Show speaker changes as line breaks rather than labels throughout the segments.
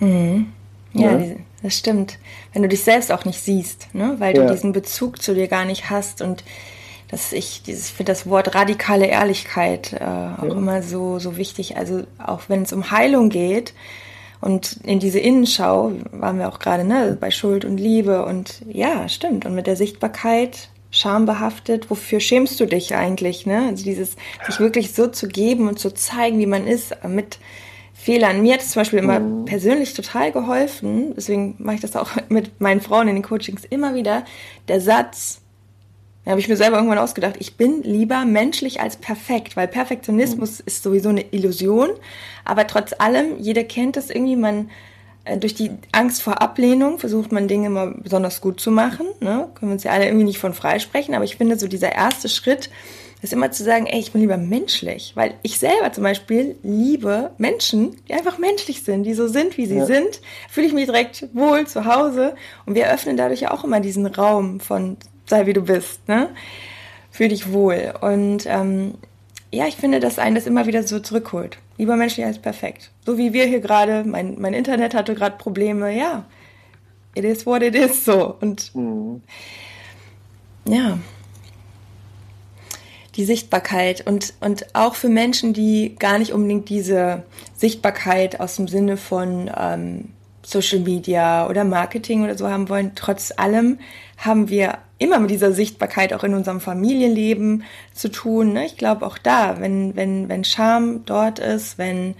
Mhm. Ja, ja, ne? das stimmt. Wenn du dich selbst auch nicht siehst, ne? weil du ja. diesen Bezug zu dir gar nicht hast und dass ich dieses finde das Wort radikale Ehrlichkeit äh, auch ja. immer so so wichtig. Also auch wenn es um Heilung geht und in diese Innenschau waren wir auch gerade ne bei Schuld und Liebe und ja stimmt und mit der Sichtbarkeit schambehaftet. Wofür schämst du dich eigentlich? Ne? Also dieses sich wirklich so zu geben und zu zeigen, wie man ist mit Fehlern. Mir hat es zum Beispiel immer mhm. persönlich total geholfen, deswegen mache ich das auch mit meinen Frauen in den Coachings immer wieder, der Satz, da habe ich mir selber irgendwann ausgedacht, ich bin lieber menschlich als perfekt, weil Perfektionismus mhm. ist sowieso eine Illusion, aber trotz allem, jeder kennt das irgendwie, man äh, durch die Angst vor Ablehnung versucht man Dinge immer besonders gut zu machen, ne? können wir uns ja alle irgendwie nicht von freisprechen, aber ich finde so dieser erste Schritt, ist immer zu sagen, ey, ich bin lieber menschlich, weil ich selber zum Beispiel liebe Menschen, die einfach menschlich sind, die so sind, wie sie ja. sind, fühle ich mich direkt wohl zu Hause und wir öffnen dadurch ja auch immer diesen Raum von sei wie du bist, ne? Fühl dich wohl und ähm, ja, ich finde, dass einen das immer wieder so zurückholt. Lieber menschlich als perfekt. So wie wir hier gerade, mein, mein Internet hatte gerade Probleme, ja. It is what it is so. Und mhm. ja, die Sichtbarkeit und, und auch für Menschen, die gar nicht unbedingt diese Sichtbarkeit aus dem Sinne von ähm, Social Media oder Marketing oder so haben wollen. Trotz allem haben wir immer mit dieser Sichtbarkeit auch in unserem Familienleben zu tun. Ne? Ich glaube auch da, wenn, wenn, wenn Scham dort ist, wenn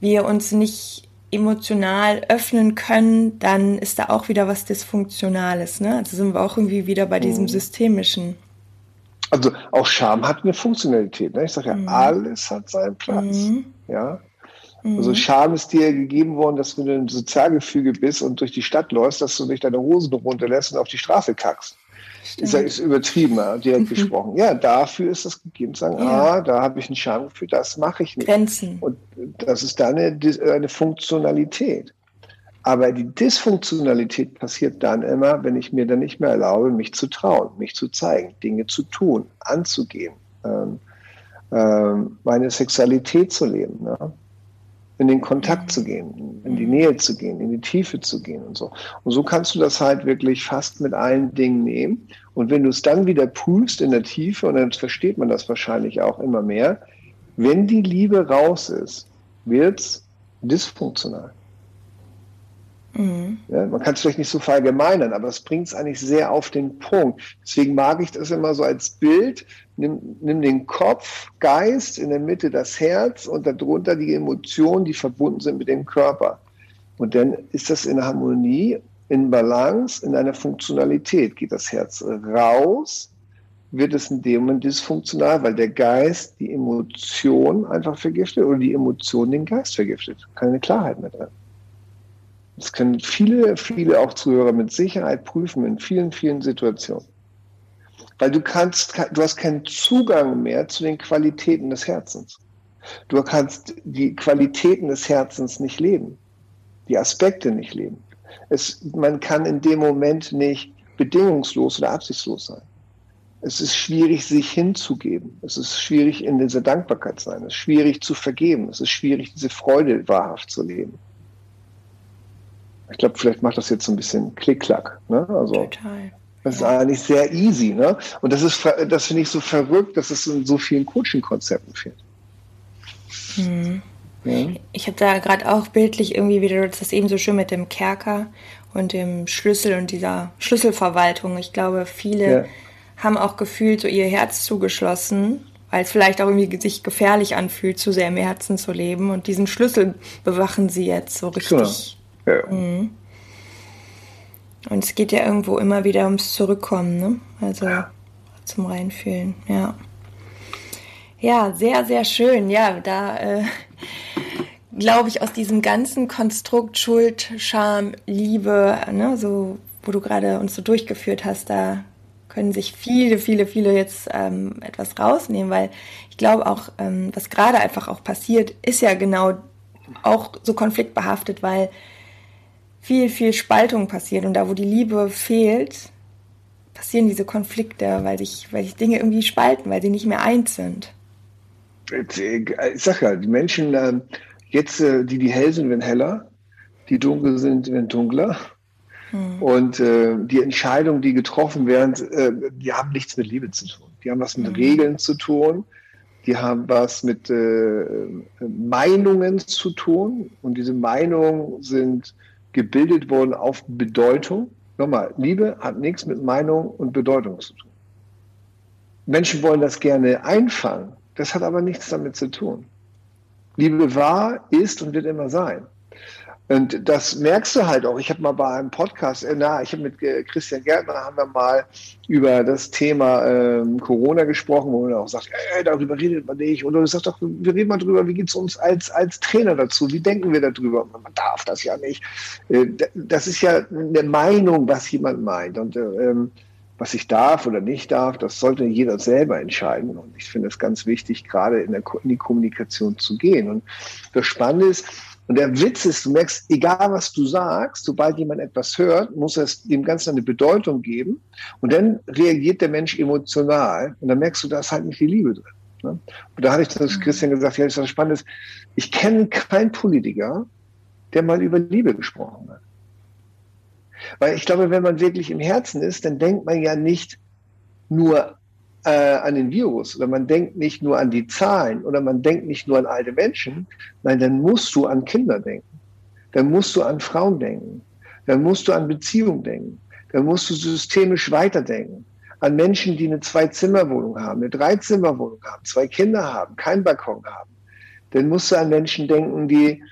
wir uns nicht emotional öffnen können, dann ist da auch wieder was Dysfunktionales. Ne? Also sind wir auch irgendwie wieder bei diesem mhm. Systemischen.
Also auch Scham hat eine Funktionalität. Ne? Ich sage ja, mhm. alles hat seinen Platz. Mhm. Ja. Also mhm. Scham ist dir gegeben worden, dass du in einem Sozialgefüge bist und durch die Stadt läufst, dass du nicht deine Hosen runterlässt und auf die Straße kackst. Ist, ist übertrieben, direkt mhm. gesprochen. Ja, dafür ist es gegeben, sagen, ja. ah, da habe ich ein Schamgefühl, das mache ich nicht.
Grenzen.
Und das ist dann eine, eine Funktionalität. Aber die Dysfunktionalität passiert dann immer, wenn ich mir dann nicht mehr erlaube, mich zu trauen, mich zu zeigen, Dinge zu tun, anzugehen, ähm, ähm, meine Sexualität zu leben, ne? in den Kontakt zu gehen, in die Nähe zu gehen, in die Tiefe zu gehen und so. Und so kannst du das halt wirklich fast mit allen Dingen nehmen. Und wenn du es dann wieder prüfst in der Tiefe, und dann versteht man das wahrscheinlich auch immer mehr, wenn die Liebe raus ist, wird es dysfunktional. Mhm. Ja, man kann es vielleicht nicht so verallgemeinern, aber es bringt es eigentlich sehr auf den Punkt. Deswegen mag ich das immer so als Bild. Nimm, nimm den Kopf, Geist, in der Mitte das Herz und darunter die Emotionen, die verbunden sind mit dem Körper. Und dann ist das in Harmonie, in Balance, in einer Funktionalität. Geht das Herz raus, wird es in dem Moment dysfunktional, weil der Geist die Emotion einfach vergiftet oder die Emotion den Geist vergiftet. Keine Klarheit mehr drin. Das können viele, viele auch Zuhörer mit Sicherheit prüfen in vielen, vielen Situationen. Weil du kannst, du hast keinen Zugang mehr zu den Qualitäten des Herzens. Du kannst die Qualitäten des Herzens nicht leben, die Aspekte nicht leben. Es, man kann in dem Moment nicht bedingungslos oder absichtslos sein. Es ist schwierig, sich hinzugeben. Es ist schwierig, in dieser Dankbarkeit zu sein. Es ist schwierig zu vergeben. Es ist schwierig, diese Freude wahrhaft zu leben. Ich glaube, vielleicht macht das jetzt so ein bisschen Klick-Klack. Ne? Also, Total. Das ist eigentlich sehr easy. Ne? Und das ist, das finde ich so verrückt, dass es in so vielen Coaching-Konzepten fehlt.
Hm. Ja. Ich habe da gerade auch bildlich irgendwie wieder das eben so schön mit dem Kerker und dem Schlüssel und dieser Schlüsselverwaltung. Ich glaube, viele ja. haben auch gefühlt so ihr Herz zugeschlossen, weil es vielleicht auch irgendwie sich gefährlich anfühlt, zu sehr im Herzen zu leben. Und diesen Schlüssel bewachen sie jetzt so richtig. Genau ja. Mhm. Und es geht ja irgendwo immer wieder ums Zurückkommen, ne? Also ja. zum Reinfühlen, ja. Ja, sehr, sehr schön. Ja, da äh, glaube ich, aus diesem ganzen Konstrukt Schuld, Scham, Liebe, ne, so, wo du gerade uns so durchgeführt hast, da können sich viele, viele, viele jetzt ähm, etwas rausnehmen, weil ich glaube auch, ähm, was gerade einfach auch passiert, ist ja genau auch so konfliktbehaftet, weil viel, viel Spaltung passiert. Und da, wo die Liebe fehlt, passieren diese Konflikte, weil sich, weil sich Dinge irgendwie spalten, weil sie nicht mehr eins sind.
Ich sag ja, die Menschen, ähm, jetzt, äh, die, die hell sind, werden heller. die dunkel sind, werden dunkler. Hm. Und äh, die Entscheidungen, die getroffen werden, äh, die haben nichts mit Liebe zu tun. Die haben was mit hm. Regeln zu tun. Die haben was mit äh, Meinungen zu tun. Und diese Meinungen sind gebildet worden auf Bedeutung. Nochmal, Liebe hat nichts mit Meinung und Bedeutung zu tun. Menschen wollen das gerne einfangen. Das hat aber nichts damit zu tun. Liebe war, ist und wird immer sein. Und das merkst du halt auch. Ich habe mal bei einem Podcast, äh, na, ich habe mit äh, Christian Gärtner haben wir mal über das Thema ähm, Corona gesprochen, wo er auch sagt, ey, darüber redet man nicht. Und du sagst doch, wir reden mal drüber, wie geht es uns als, als Trainer dazu? Wie denken wir darüber? Man darf das ja nicht. Äh, das ist ja eine Meinung, was jemand meint. Und ähm, was ich darf oder nicht darf, das sollte jeder selber entscheiden. Und ich finde es ganz wichtig, gerade in, der, in die Kommunikation zu gehen. Und das Spannende ist, und der Witz ist, du merkst, egal was du sagst, sobald jemand etwas hört, muss es dem Ganzen eine Bedeutung geben. Und dann reagiert der Mensch emotional. Und dann merkst du, da ist halt nicht die Liebe drin. Ne? Und da hatte ich das mhm. Christian gesagt, ja, das ist was Spannendes. Ich kenne keinen Politiker, der mal über Liebe gesprochen hat. Weil ich glaube, wenn man wirklich im Herzen ist, dann denkt man ja nicht nur äh, an den Virus oder man denkt nicht nur an die Zahlen oder man denkt nicht nur an alte Menschen. Nein, dann musst du an Kinder denken. Dann musst du an Frauen denken. Dann musst du an Beziehungen denken. Dann musst du systemisch weiterdenken. An Menschen, die eine Zwei-Zimmer-Wohnung haben, eine Drei-Zimmer-Wohnung haben, zwei Kinder haben, keinen Balkon haben. Dann musst du an Menschen denken, die,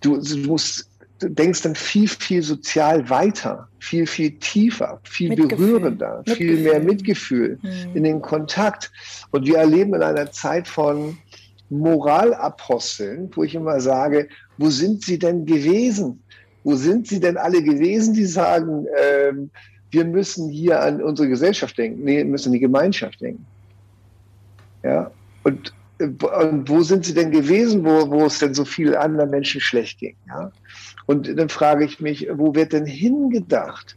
du, du musst denkst dann viel, viel sozial weiter, viel, viel tiefer, viel Mitgefühl. berührender, Mitgefühl. viel mehr Mitgefühl mhm. in den Kontakt. Und wir erleben in einer Zeit von Moralaposteln, wo ich immer sage, wo sind sie denn gewesen? Wo sind sie denn alle gewesen, die sagen, ähm, wir müssen hier an unsere Gesellschaft denken, nee, wir müssen an die Gemeinschaft denken. Ja, und und wo sind sie denn gewesen, wo, wo es denn so vielen anderen Menschen schlecht ging? Ja? Und dann frage ich mich, wo wird denn hingedacht?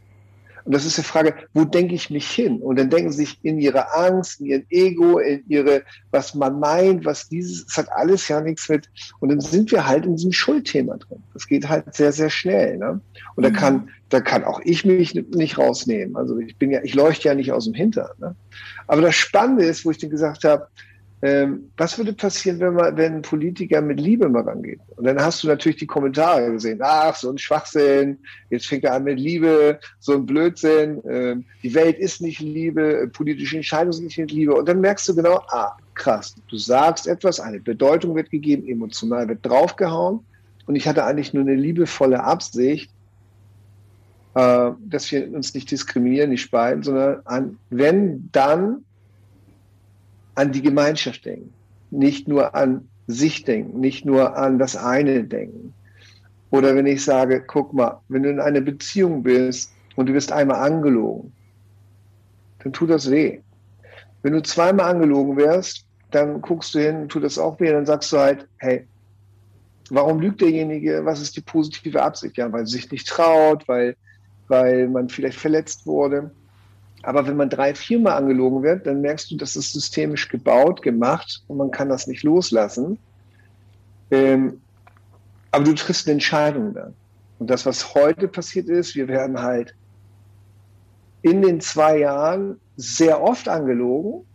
Und das ist die Frage, wo denke ich mich hin? Und dann denken sie sich in ihre Angst, in ihren Ego, in ihre, was man meint, was dieses, es hat alles ja nichts mit. Und dann sind wir halt in diesem Schuldthema drin. Das geht halt sehr, sehr schnell. Ne? Und da kann, mhm. da kann auch ich mich nicht rausnehmen. Also ich bin ja, ich leuchte ja nicht aus dem Hintern. Ne? Aber das Spannende ist, wo ich dann gesagt habe, ähm, was würde passieren, wenn, man, wenn ein Politiker mit Liebe mal rangeht? Und dann hast du natürlich die Kommentare gesehen. Ach, so ein Schwachsinn. Jetzt fängt er an mit Liebe. So ein Blödsinn. Ähm, die Welt ist nicht Liebe. Politische Entscheidungen sind nicht Liebe. Und dann merkst du genau, ah, krass. Du sagst etwas, eine Bedeutung wird gegeben, emotional wird draufgehauen. Und ich hatte eigentlich nur eine liebevolle Absicht, äh, dass wir uns nicht diskriminieren, nicht spalten, sondern an, wenn, dann an die Gemeinschaft denken, nicht nur an sich denken, nicht nur an das eine denken. Oder wenn ich sage, guck mal, wenn du in einer Beziehung bist und du wirst einmal angelogen, dann tut das weh. Wenn du zweimal angelogen wirst, dann guckst du hin, tut das auch weh, dann sagst du halt, hey, warum lügt derjenige? Was ist die positive Absicht? Ja, weil sich nicht traut, weil, weil man vielleicht verletzt wurde. Aber wenn man drei, viermal angelogen wird, dann merkst du, das ist systemisch gebaut, gemacht und man kann das nicht loslassen. Ähm, aber du triffst eine Entscheidung dann. Und das, was heute passiert ist, wir werden halt in den zwei Jahren sehr oft angelogen,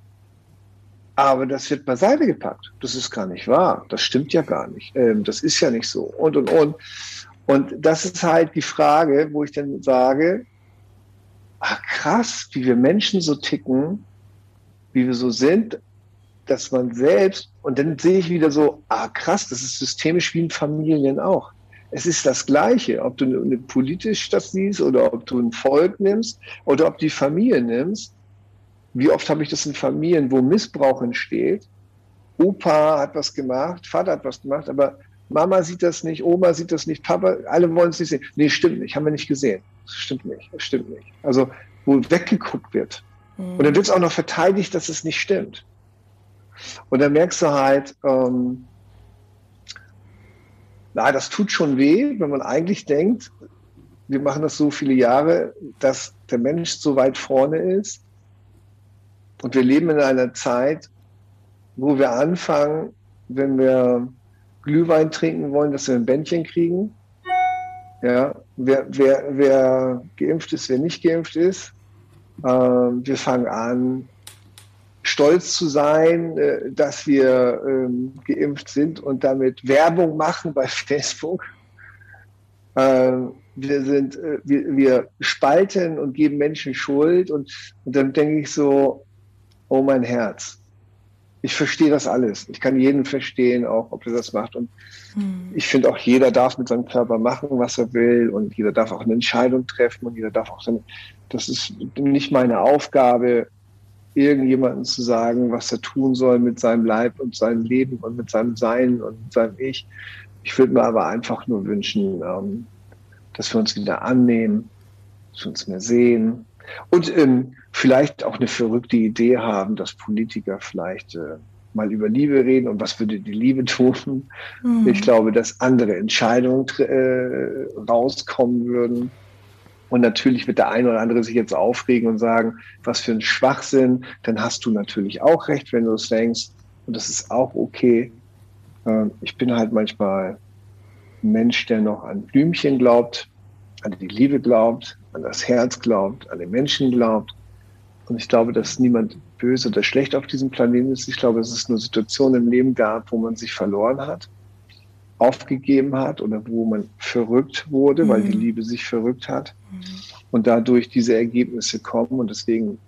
aber das wird beiseite gepackt. Das ist gar nicht wahr. Das stimmt ja gar nicht. Ähm, das ist ja nicht so. Und, und, und. Und das ist halt die Frage, wo ich dann sage, ach krass, wie wir Menschen so ticken, wie wir so sind, dass man selbst, und dann sehe ich wieder so, ah krass, das ist systemisch wie in Familien auch. Es ist das Gleiche, ob du eine politisch das siehst oder ob du ein Volk nimmst oder ob die Familie nimmst. Wie oft habe ich das in Familien, wo Missbrauch entsteht? Opa hat was gemacht, Vater hat was gemacht, aber Mama sieht das nicht, Oma sieht das nicht, Papa, alle wollen es nicht sehen. Nee, stimmt nicht, haben wir nicht gesehen. Das stimmt nicht, das stimmt nicht. Also, wo weggeguckt wird. Mhm. Und dann wird es auch noch verteidigt, dass es nicht stimmt. Und dann merkst du halt, ähm, na, das tut schon weh, wenn man eigentlich denkt, wir machen das so viele Jahre, dass der Mensch so weit vorne ist. Und wir leben in einer Zeit, wo wir anfangen, wenn wir Glühwein trinken wollen, dass wir ein Bändchen kriegen. Ja, wer, wer, wer geimpft ist, wer nicht geimpft ist. Ähm, wir fangen an, stolz zu sein, äh, dass wir ähm, geimpft sind und damit Werbung machen bei Facebook. Ähm, wir sind, äh, wir, wir spalten und geben Menschen Schuld und, und dann denke ich so, oh mein Herz. Ich verstehe das alles. Ich kann jeden verstehen, auch ob er das macht. Und hm. ich finde auch, jeder darf mit seinem Körper machen, was er will. Und jeder darf auch eine Entscheidung treffen. Und jeder darf auch seine, das ist nicht meine Aufgabe, irgendjemandem zu sagen, was er tun soll mit seinem Leib und seinem Leben und mit seinem Sein und mit seinem Ich. Ich würde mir aber einfach nur wünschen, ähm, dass wir uns wieder annehmen, dass wir uns mehr sehen und ähm, vielleicht auch eine verrückte Idee haben, dass Politiker vielleicht äh, mal über Liebe reden und was würde die Liebe tun. Mhm. Ich glaube, dass andere Entscheidungen äh, rauskommen würden. Und natürlich wird der eine oder andere sich jetzt aufregen und sagen, was für ein Schwachsinn. Dann hast du natürlich auch recht, wenn du es denkst. Und das ist auch okay. Ähm, ich bin halt manchmal ein Mensch, der noch an Blümchen glaubt, an die Liebe glaubt, an das Herz glaubt, an den Menschen glaubt. Und ich glaube, dass niemand böse oder schlecht auf diesem Planeten ist. Ich glaube, dass es nur Situationen im Leben gab, wo man sich verloren hat, aufgegeben hat oder wo man verrückt wurde, mhm. weil die mhm. Liebe sich verrückt hat mhm. und dadurch diese Ergebnisse kommen. Und deswegen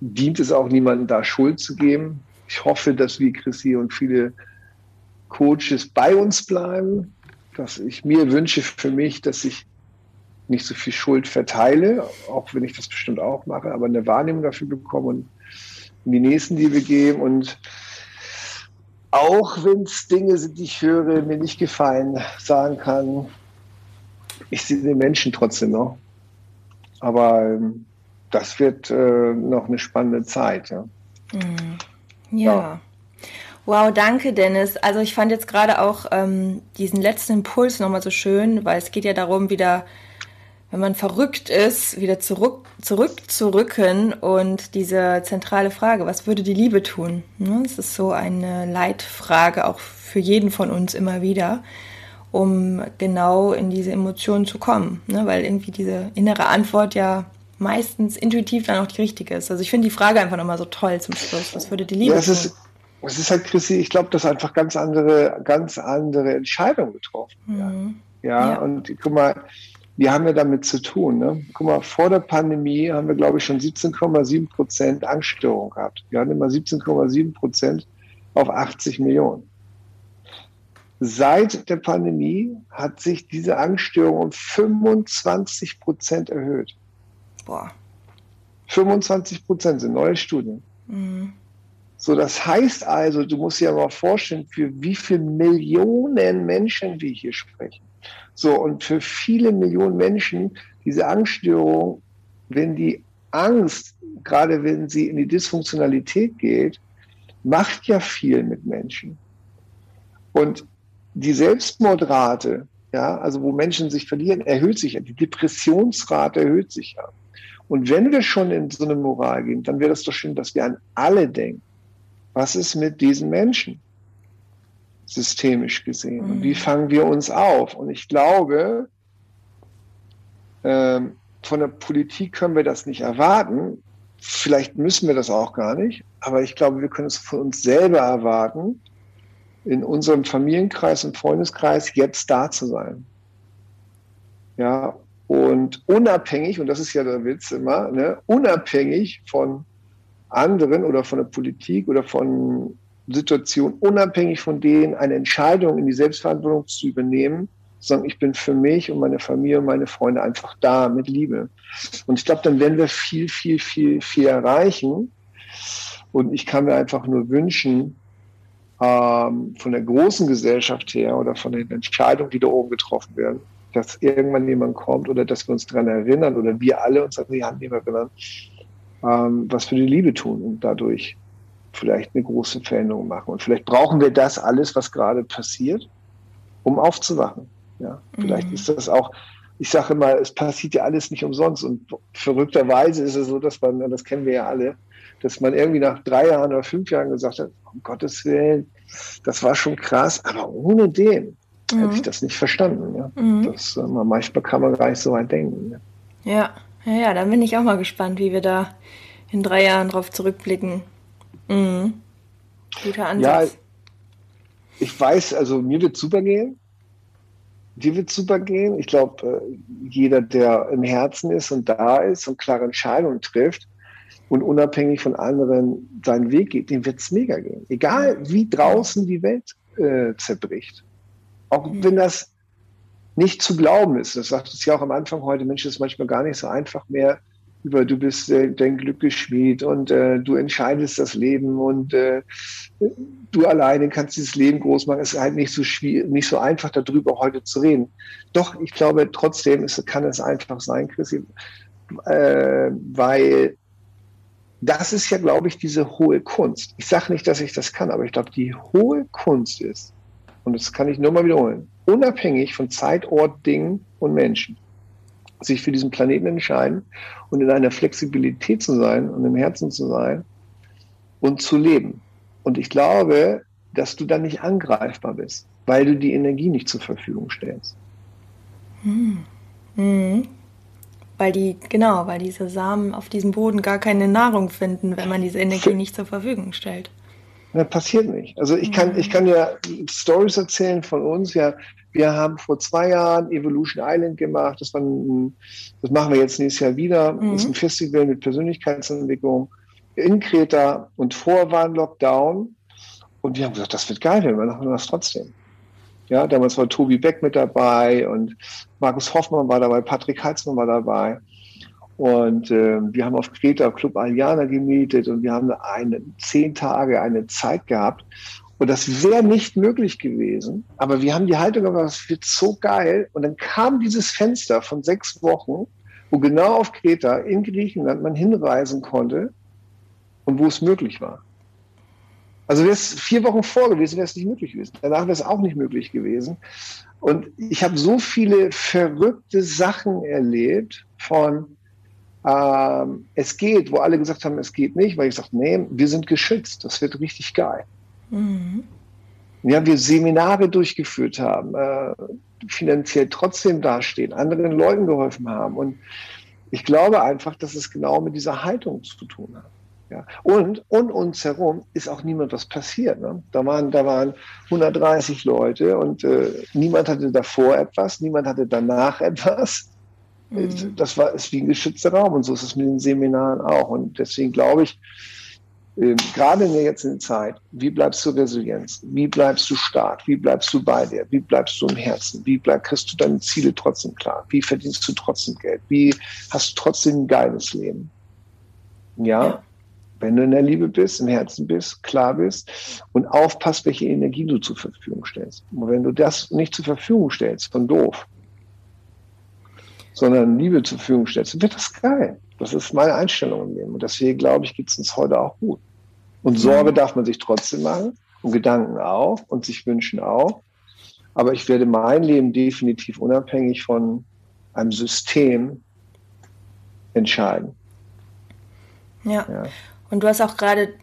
dient es auch niemandem, da Schuld zu geben. Ich hoffe, dass wie Chrissy und viele Coaches bei uns bleiben, dass ich mir wünsche für mich, dass ich nicht so viel Schuld verteile, auch wenn ich das bestimmt auch mache, aber eine Wahrnehmung dafür bekomme und in die nächsten Liebe geben und auch wenn es Dinge sind, die ich höre, mir nicht gefallen, sagen kann, ich sehe den Menschen trotzdem noch. Aber ähm, das wird äh, noch eine spannende Zeit. Ja.
Mhm. ja. ja. Wow, danke Dennis. Also ich fand jetzt gerade auch ähm, diesen letzten Impuls nochmal so schön, weil es geht ja darum, wieder wenn man verrückt ist, wieder zurück, zurückzurücken und diese zentrale Frage, was würde die Liebe tun? Ne, das ist so eine Leitfrage auch für jeden von uns immer wieder, um genau in diese Emotionen zu kommen, ne, weil irgendwie diese innere Antwort ja meistens intuitiv dann auch die richtige ist. Also ich finde die Frage einfach nochmal so toll zum Schluss. Was würde die Liebe ja, es
tun? Ist, es ist halt, Chrissy, ich glaube, dass einfach ganz andere, ganz andere Entscheidungen getroffen werden. Mhm. Ja, ja, und guck mal, wir haben ja damit zu tun. Ne? Guck mal, vor der Pandemie haben wir, glaube ich, schon 17,7 Prozent Angststörung gehabt. Wir hatten immer 17,7 Prozent auf 80 Millionen. Seit der Pandemie hat sich diese Angststörung um 25 Prozent erhöht. Boah. 25 Prozent sind neue Studien. Mhm. So, das heißt also, du musst dir mal vorstellen, für wie viele Millionen Menschen wir hier sprechen. So, und für viele Millionen Menschen, diese Angststörung, wenn die Angst, gerade wenn sie in die Dysfunktionalität geht, macht ja viel mit Menschen. Und die Selbstmordrate, ja, also wo Menschen sich verlieren, erhöht sich ja. Die Depressionsrate erhöht sich ja. Und wenn wir schon in so eine Moral gehen, dann wäre es doch schön, dass wir an alle denken. Was ist mit diesen Menschen? Systemisch gesehen. Und wie mhm. fangen wir uns auf? Und ich glaube, ähm, von der Politik können wir das nicht erwarten. Vielleicht müssen wir das auch gar nicht. Aber ich glaube, wir können es von uns selber erwarten, in unserem Familienkreis und Freundeskreis jetzt da zu sein. Ja, und unabhängig, und das ist ja der Witz immer, ne, unabhängig von anderen oder von der Politik oder von Situation, unabhängig von denen eine Entscheidung in die Selbstverantwortung zu übernehmen, sagen, ich bin für mich und meine Familie und meine Freunde einfach da mit Liebe. Und ich glaube, dann werden wir viel, viel, viel, viel erreichen. Und ich kann mir einfach nur wünschen, ähm, von der großen Gesellschaft her oder von den Entscheidungen, die da oben getroffen werden, dass irgendwann jemand kommt oder dass wir uns daran erinnern oder wir alle uns an die Hand nehmen erinnern, ähm, was für die Liebe tun und dadurch vielleicht eine große Veränderung machen. Und vielleicht brauchen wir das alles, was gerade passiert, um aufzuwachen. Ja, vielleicht mhm. ist das auch, ich sage immer, es passiert ja alles nicht umsonst. Und verrückterweise ist es so, dass man, das kennen wir ja alle, dass man irgendwie nach drei Jahren oder fünf Jahren gesagt hat, um Gottes Willen, das war schon krass, aber ohne den mhm. hätte ich das nicht verstanden. Ja? Mhm. Das, äh, manchmal kann man gar nicht so weit denken.
Ja. ja, ja, ja, dann bin ich auch mal gespannt, wie wir da in drei Jahren drauf zurückblicken. Mhm.
Guter Ansatz. Ja, ich weiß, also mir wird super gehen. Dir wird super gehen. Ich glaube, äh, jeder, der im Herzen ist und da ist und klare Entscheidungen trifft und unabhängig von anderen seinen Weg geht, dem wird es mega gehen. Egal, wie draußen die Welt äh, zerbricht. Auch mhm. wenn das nicht zu glauben ist. Das sagt es ja auch am Anfang heute, Mensch, ist manchmal gar nicht so einfach mehr, über du bist äh, dein Glück geschmied und äh, du entscheidest das Leben und äh, du alleine kannst dieses Leben groß machen. Es ist halt nicht so schwierig, nicht so einfach darüber heute zu reden. Doch, ich glaube trotzdem ist, kann es einfach sein, Chrissy, äh, weil das ist ja, glaube ich, diese hohe Kunst. Ich sage nicht, dass ich das kann, aber ich glaube, die hohe Kunst ist, und das kann ich nur mal wiederholen, unabhängig von Zeit, Ort, Dingen und Menschen sich für diesen Planeten entscheiden und in einer Flexibilität zu sein und im Herzen zu sein und zu leben. Und ich glaube, dass du dann nicht angreifbar bist, weil du die Energie nicht zur Verfügung stellst.
Hm. Hm. Weil die, genau, weil diese Samen auf diesem Boden gar keine Nahrung finden, wenn man diese Energie nicht zur Verfügung stellt.
Das passiert nicht. Also ich kann, ich kann ja Stories erzählen von uns. Ja, wir haben vor zwei Jahren Evolution Island gemacht. Das, ein, das machen wir jetzt nächstes Jahr wieder. Mhm. Das ist ein Festival mit Persönlichkeitsentwicklung in Kreta und vor war ein Lockdown. Und wir haben gesagt, das wird geil, wir machen das trotzdem. Ja, damals war Tobi Beck mit dabei und Markus Hoffmann war dabei, Patrick Heitzmann war dabei. Und äh, wir haben auf Kreta Club Aliana gemietet und wir haben eine, zehn Tage eine Zeit gehabt. Und das wäre nicht möglich gewesen. Aber wir haben die Haltung gemacht, das wird so geil. Und dann kam dieses Fenster von sechs Wochen, wo genau auf Kreta in Griechenland man hinreisen konnte und wo es möglich war. Also wäre es vier Wochen vor gewesen, wäre es nicht möglich gewesen. Danach wäre es auch nicht möglich gewesen. Und ich habe so viele verrückte Sachen erlebt von ähm, es geht, wo alle gesagt haben, es geht nicht, weil ich sagte, nee, wir sind geschützt, das wird richtig geil. Mhm. Ja, wir Seminare durchgeführt haben, äh, finanziell trotzdem dastehen, anderen Leuten geholfen haben. Und ich glaube einfach, dass es genau mit dieser Haltung zu tun hat. Ja. Und um uns herum ist auch niemand was passiert. Ne? Da, waren, da waren 130 Leute und äh, niemand hatte davor etwas, niemand hatte danach etwas. Mhm. Das war, ist wie ein geschützter Raum und so ist es mit den Seminaren auch. Und deswegen glaube ich, ähm, gerade in der jetzigen Zeit, wie bleibst du resilient? Wie bleibst du stark? Wie bleibst du bei dir? Wie bleibst du im Herzen? Wie bleib, kriegst du deine Ziele trotzdem klar? Wie verdienst du trotzdem Geld? Wie hast du trotzdem ein geiles Leben? Ja, ja. wenn du in der Liebe bist, im Herzen bist, klar bist und aufpasst, welche Energie du zur Verfügung stellst. Und wenn du das nicht zur Verfügung stellst, von doof, sondern Liebe zur Verfügung stellst, dann wird das geil. Das ist meine Einstellung im Leben. Und deswegen glaube ich, geht es uns heute auch gut. Und Sorge darf man sich trotzdem machen und Gedanken auch und sich wünschen auch. Aber ich werde mein Leben definitiv unabhängig von einem System entscheiden.
Ja. ja. Und du hast auch gerade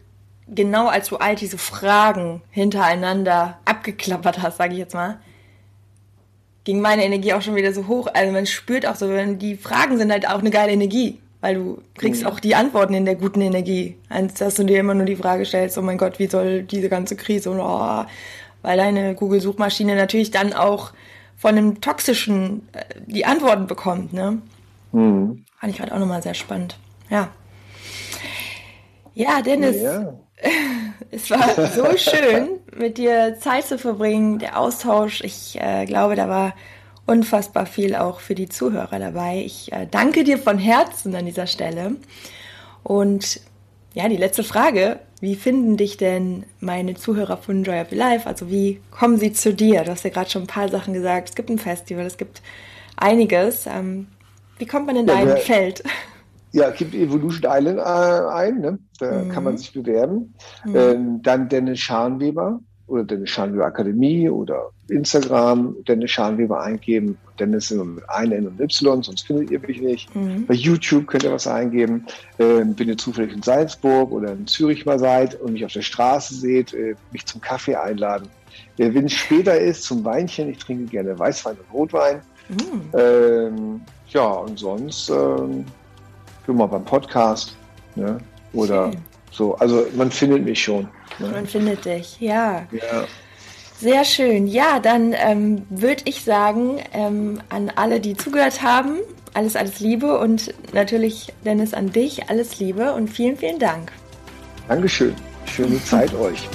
genau als du all diese Fragen hintereinander abgeklappert hast, sage ich jetzt mal, ging meine Energie auch schon wieder so hoch. Also man spürt auch so, wenn die Fragen sind halt auch eine geile Energie weil du kriegst mhm. auch die Antworten in der guten Energie, als dass du dir immer nur die Frage stellst, oh mein Gott, wie soll diese ganze Krise und oh, weil deine Google-Suchmaschine natürlich dann auch von einem toxischen äh, die Antworten bekommt, ne? Mhm. Fand ich gerade auch nochmal sehr spannend. Ja. Ja, Dennis, ja. es war so schön, mit dir Zeit zu verbringen, der Austausch. Ich äh, glaube, da war unfassbar viel auch für die Zuhörer dabei. Ich äh, danke dir von Herzen an dieser Stelle. Und ja, die letzte Frage. Wie finden dich denn meine Zuhörer von Joy of Life? Also wie kommen sie zu dir? Du hast ja gerade schon ein paar Sachen gesagt. Es gibt ein Festival, es gibt einiges. Ähm, wie kommt man in ja, dein Feld?
Ja, gibt Evolution Island äh, ein, ne? da mhm. kann man sich bewerben. Mhm. Ähm, dann Dennis Scharnweber, oder Dennis Scharnweber Akademie oder Instagram Dennis Scharnweber eingeben. Dennis mit ein N und Y, sonst findet ihr mich nicht. Mhm. Bei YouTube könnt ihr was eingeben. Ähm, wenn ihr zufällig in Salzburg oder in Zürich mal seid und mich auf der Straße seht, äh, mich zum Kaffee einladen. Wenn es später ist, zum Weinchen, ich trinke gerne Weißwein und Rotwein. Mm. Ähm, ja, und sonst ähm, bin mal beim Podcast. Ne? Oder Schön. so. Also man findet mich schon.
Ne? Man findet dich, ja. Ja. Sehr schön. Ja, dann ähm, würde ich sagen, ähm, an alle, die zugehört haben, alles, alles Liebe und natürlich, Dennis, an dich, alles Liebe und vielen, vielen Dank.
Dankeschön. Schöne Zeit euch.